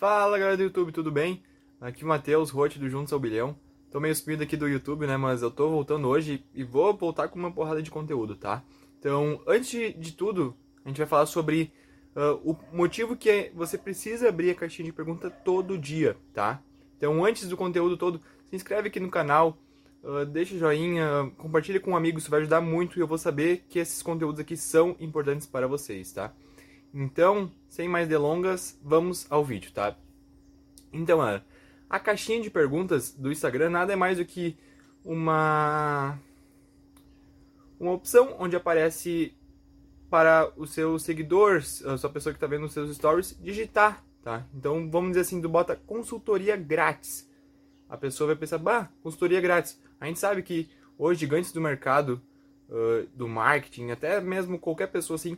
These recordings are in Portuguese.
Fala galera do YouTube, tudo bem? Aqui Matheus, Rote do Juntos ao Bilhão. Tô meio sumido aqui do YouTube, né? Mas eu tô voltando hoje e vou voltar com uma porrada de conteúdo, tá? Então, antes de tudo, a gente vai falar sobre uh, o motivo que você precisa abrir a caixinha de pergunta todo dia, tá? Então, antes do conteúdo todo, se inscreve aqui no canal, uh, deixa joinha, compartilha com um amigo, isso vai ajudar muito e eu vou saber que esses conteúdos aqui são importantes para vocês, tá? Então, sem mais delongas, vamos ao vídeo, tá? Então, galera, a caixinha de perguntas do Instagram nada é mais do que uma uma opção onde aparece para os seus seguidores, a sua pessoa que está vendo os seus stories, digitar, tá? Então vamos dizer assim, do bota consultoria grátis. A pessoa vai pensar, bah, consultoria grátis. A gente sabe que hoje gigantes do mercado, uh, do marketing, até mesmo qualquer pessoa assim,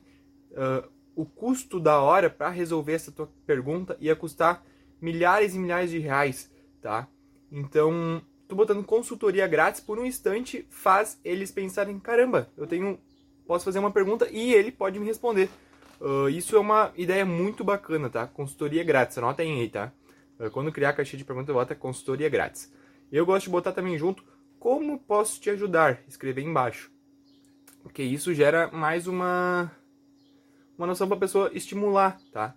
uh, o custo da hora para resolver essa tua pergunta ia custar milhares e milhares de reais, tá? Então, tu botando consultoria grátis por um instante faz eles pensarem, caramba, eu tenho posso fazer uma pergunta e ele pode me responder. Uh, isso é uma ideia muito bacana, tá? Consultoria grátis, anotem aí, tá? Uh, quando criar a caixinha de perguntas, bota consultoria grátis. Eu gosto de botar também junto como posso te ajudar, escrever embaixo. Porque isso gera mais uma uma noção para a pessoa estimular, tá?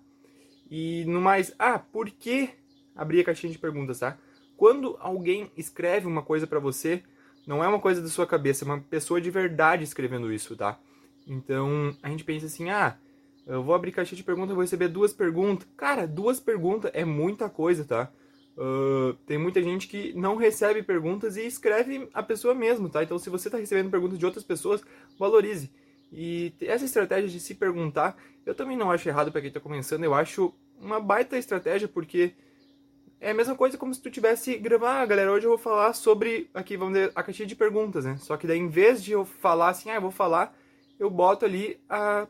E no mais, ah, por que abrir a caixinha de perguntas, tá? Quando alguém escreve uma coisa para você, não é uma coisa da sua cabeça, é uma pessoa de verdade escrevendo isso, tá? Então, a gente pensa assim, ah, eu vou abrir caixinha de perguntas, vou receber duas perguntas. Cara, duas perguntas é muita coisa, tá? Uh, tem muita gente que não recebe perguntas e escreve a pessoa mesmo, tá? Então, se você está recebendo perguntas de outras pessoas, valorize. E essa estratégia de se perguntar, eu também não acho errado para quem está começando, eu acho uma baita estratégia, porque é a mesma coisa como se tu tivesse gravar, ah, galera, hoje eu vou falar sobre, aqui vamos a caixinha de perguntas, né? Só que daí em vez de eu falar assim, ah, eu vou falar, eu boto ali a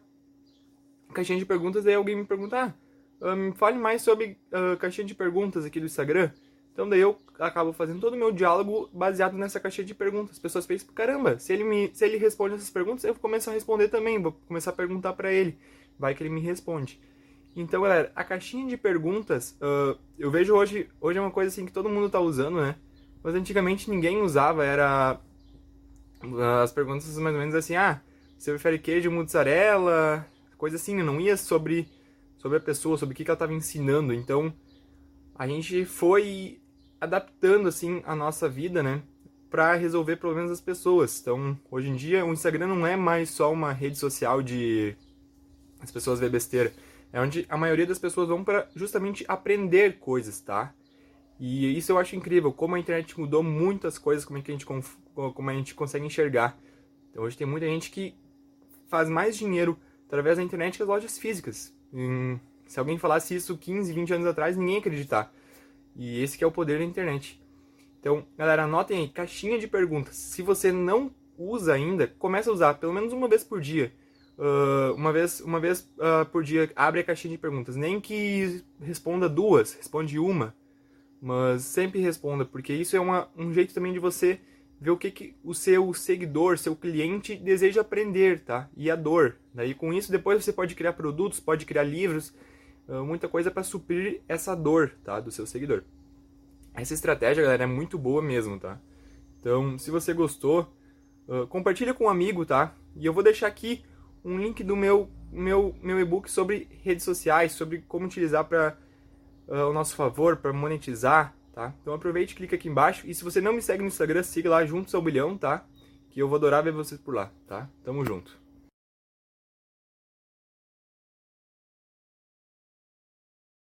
caixinha de perguntas, daí alguém me pergunta, ah, me fale mais sobre a caixinha de perguntas aqui do Instagram. Então daí eu acabo fazendo todo o meu diálogo baseado nessa caixinha de perguntas. As pessoas pensam, caramba, se ele, me, se ele responde essas perguntas, eu começo a responder também, vou começar a perguntar para ele. Vai que ele me responde. Então, galera, a caixinha de perguntas, uh, eu vejo hoje, hoje é uma coisa assim que todo mundo tá usando, né? Mas antigamente ninguém usava, era as perguntas mais ou menos assim, ah, você prefere queijo, mozzarella, coisa assim, né? não ia sobre, sobre a pessoa, sobre o que, que ela estava ensinando. Então, a gente foi adaptando assim a nossa vida, né, para resolver problemas das pessoas. Então, hoje em dia, o Instagram não é mais só uma rede social de as pessoas ver besteira. É onde a maioria das pessoas vão para justamente aprender coisas, tá? E isso eu acho incrível, como a internet mudou muitas coisas, como, é que a, gente, como a gente consegue enxergar. Então, hoje tem muita gente que faz mais dinheiro através da internet que as lojas físicas. se alguém falasse isso 15, 20 anos atrás, ninguém ia acreditar. E esse é o poder da internet. Então, galera, anotem aí, caixinha de perguntas. Se você não usa ainda, comece a usar pelo menos uma vez por dia. Uh, uma vez, uma vez uh, por dia, abre a caixinha de perguntas. Nem que responda duas, responde uma. Mas sempre responda, porque isso é uma, um jeito também de você ver o que, que o seu seguidor, seu cliente deseja aprender, tá? E a dor. Daí com isso depois você pode criar produtos, pode criar livros, muita coisa para suprir essa dor, tá, do seu seguidor. Essa estratégia, galera, é muito boa mesmo, tá? Então, se você gostou, uh, compartilha com um amigo, tá? E eu vou deixar aqui um link do meu meu meu e-book sobre redes sociais, sobre como utilizar para uh, ah, o nosso favor, para monetizar, tá? Então aproveite, clica aqui embaixo e se você não me segue no Instagram, siga lá juntos ao bilhão, tá? Que eu vou adorar ver vocês por lá, tá? Tamo junto.